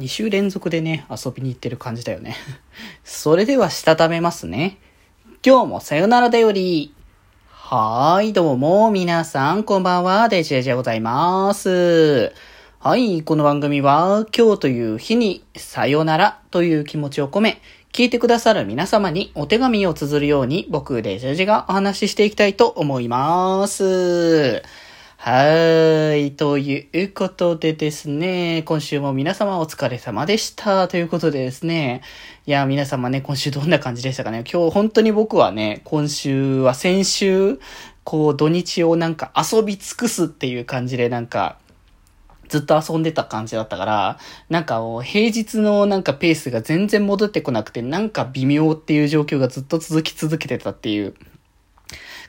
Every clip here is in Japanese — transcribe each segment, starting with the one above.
2週連続でね、遊びに行ってる感じだよね。それでは、したためますね。今日もさよならだより。はーい、どうも、皆さん、こんばんは、デジェジでございます。はい、この番組は、今日という日に、さよならという気持ちを込め、聞いてくださる皆様にお手紙を綴るように、僕、デジェジェがお話ししていきたいと思います。はい。ということでですね、今週も皆様お疲れ様でした。ということでですね、いや、皆様ね、今週どんな感じでしたかね。今日本当に僕はね、今週は先週、こう土日をなんか遊び尽くすっていう感じでなんか、ずっと遊んでた感じだったから、なんか平日のなんかペースが全然戻ってこなくて、なんか微妙っていう状況がずっと続き続けてたっていう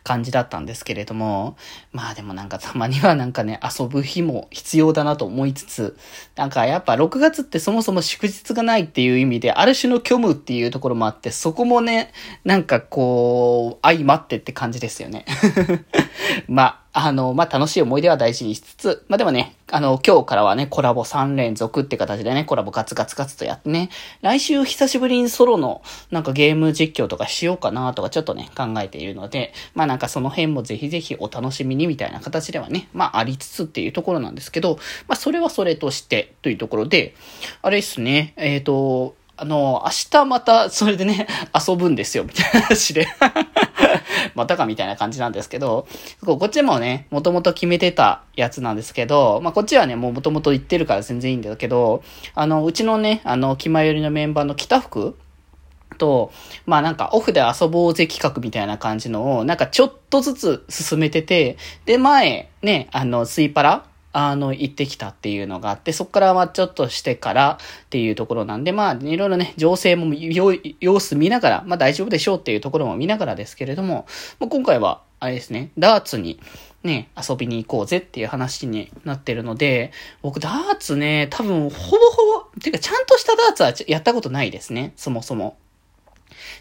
感じだったんですけれども、まあでもなんかたまにはなんかね、遊ぶ日も必要だなと思いつつ、なんかやっぱ6月ってそもそも祝日がないっていう意味で、ある種の虚無っていうところもあって、そこもね、なんかこう、相まってって感じですよね。まあ、あの、まあ、楽しい思い出は大事にしつつ、まあ、でもね、あの、今日からはね、コラボ3連続って形でね、コラボガツガツガツとやってね、来週久しぶりにソロのなんかゲーム実況とかしようかなとかちょっとね、考えているので、まあ、なんかその辺もぜひぜひお楽しみにみたいな形ではね、まあ、ありつつっていうところなんですけど、まあ、それはそれとしてというところで、あれですね、えっ、ー、と、あの、明日またそれでね、遊ぶんですよ、みたいな話で。またかみたいな感じなんですけど、こっちもね、もともと決めてたやつなんですけど、まあ、こっちはね、もうもともと言ってるから全然いいんだけど、あの、うちのね、あの、気前よりのメンバーの北福と、まあなんかオフで遊ぼうぜ企画みたいな感じのを、なんかちょっとずつ進めてて、で、前、ね、あの、スイパラあの、行ってきたっていうのがあって、そこからまあちょっとしてからっていうところなんで、まあいろいろね、情勢も様子見ながら、まあ大丈夫でしょうっていうところも見ながらですけれども、まあ、今回は、あれですね、ダーツにね、遊びに行こうぜっていう話になってるので、僕ダーツね、多分ほぼほぼ、てかちゃんとしたダーツはやったことないですね、そもそも。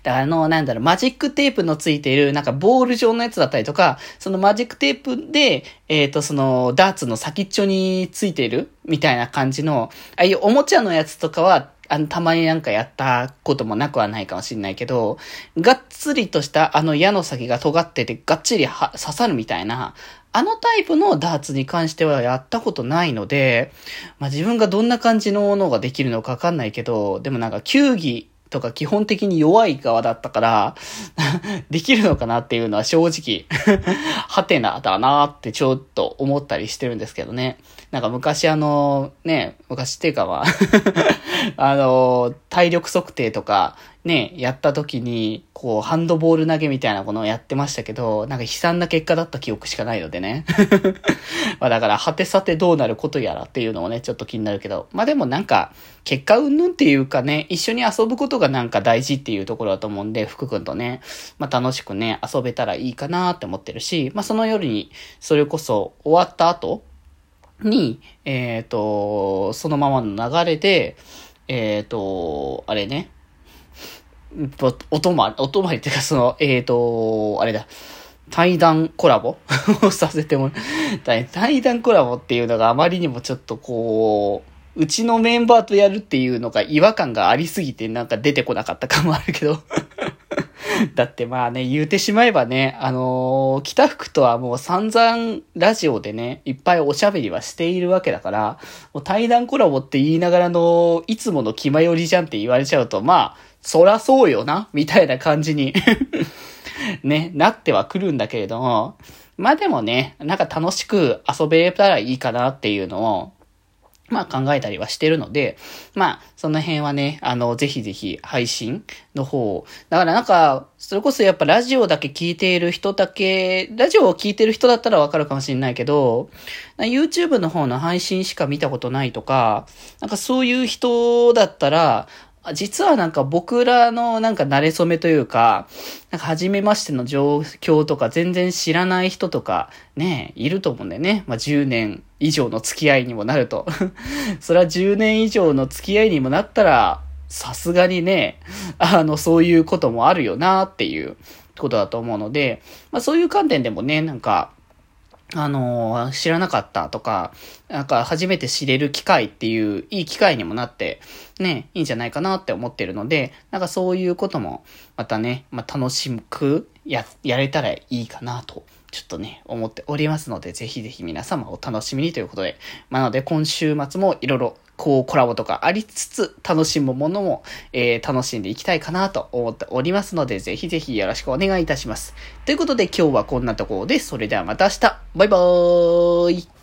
だからあの、なんだろう、マジックテープのついている、なんかボール状のやつだったりとか、そのマジックテープで、えっ、ー、と、その、ダーツの先っちょについているみたいな感じの、ああいうおもちゃのやつとかは、あの、たまになんかやったこともなくはないかもしれないけど、がっつりとしたあの矢の先が尖っててがっちり刺さるみたいな、あのタイプのダーツに関してはやったことないので、まあ自分がどんな感じのものができるのかわかんないけど、でもなんか球技とか基本的に弱い側だったから できるのかなっていうのは正直はてなだなってちょっと思ったりしてるんですけどね。なんか昔あの、ね、昔っていうかま あの、体力測定とか、ね、やった時に、こう、ハンドボール投げみたいなものをやってましたけど、なんか悲惨な結果だった記憶しかないのでね。まあだから、果てさてどうなることやらっていうのもね、ちょっと気になるけど、まあでもなんか、結果云々っていうかね、一緒に遊ぶことがなんか大事っていうところだと思うんで、福君とね、まあ楽しくね、遊べたらいいかなって思ってるし、まあその夜に、それこそ終わった後に、えっ、ー、と、そのままの流れで、えっ、ー、と、あれね、おとまり、おとまりっていうか、その、えっ、ー、と、あれだ、対談コラボ？をさせてもらい、対談コラボっていうのがあまりにもちょっとこう、うちのメンバーとやるっていうのが違和感がありすぎてなんか出てこなかった感もあるけど。だってまあね、言うてしまえばね、あのー、北福とはもう散々ラジオでね、いっぱいおしゃべりはしているわけだから、もう対談コラボって言いながらの、いつもの気まよりじゃんって言われちゃうと、まあ、そらそうよな、みたいな感じに ね、なってはくるんだけれども、まあでもね、なんか楽しく遊べたらいいかなっていうのを、まあ考えたりはしてるので、まあその辺はね、あの、ぜひぜひ配信の方だからなんか、それこそやっぱラジオだけ聞いている人だけ、ラジオを聞いてる人だったらわかるかもしれないけど、YouTube の方の配信しか見たことないとか、なんかそういう人だったら、実はなんか僕らのなんか慣れ初めというか、なんか初めましての状況とか全然知らない人とかね、いると思うんだよね。まあ10年以上の付き合いにもなると。それは10年以上の付き合いにもなったら、さすがにね、あの、そういうこともあるよなっていうことだと思うので、まあそういう観点でもね、なんか、あの、知らなかったとか、なんか初めて知れる機会っていういい機会にもなって、ね、いいんじゃないかなって思ってるので、なんかそういうこともまたね、まあ、楽しくや、やれたらいいかなと、ちょっとね、思っておりますので、ぜひぜひ皆様お楽しみにということで、まあ、なので今週末もいろいろこうコラボとかありつつ楽しむものも、えー、楽しんでいきたいかなと思っておりますので、ぜひぜひよろしくお願いいたします。ということで今日はこんなところで、それではまた明日バイバーイ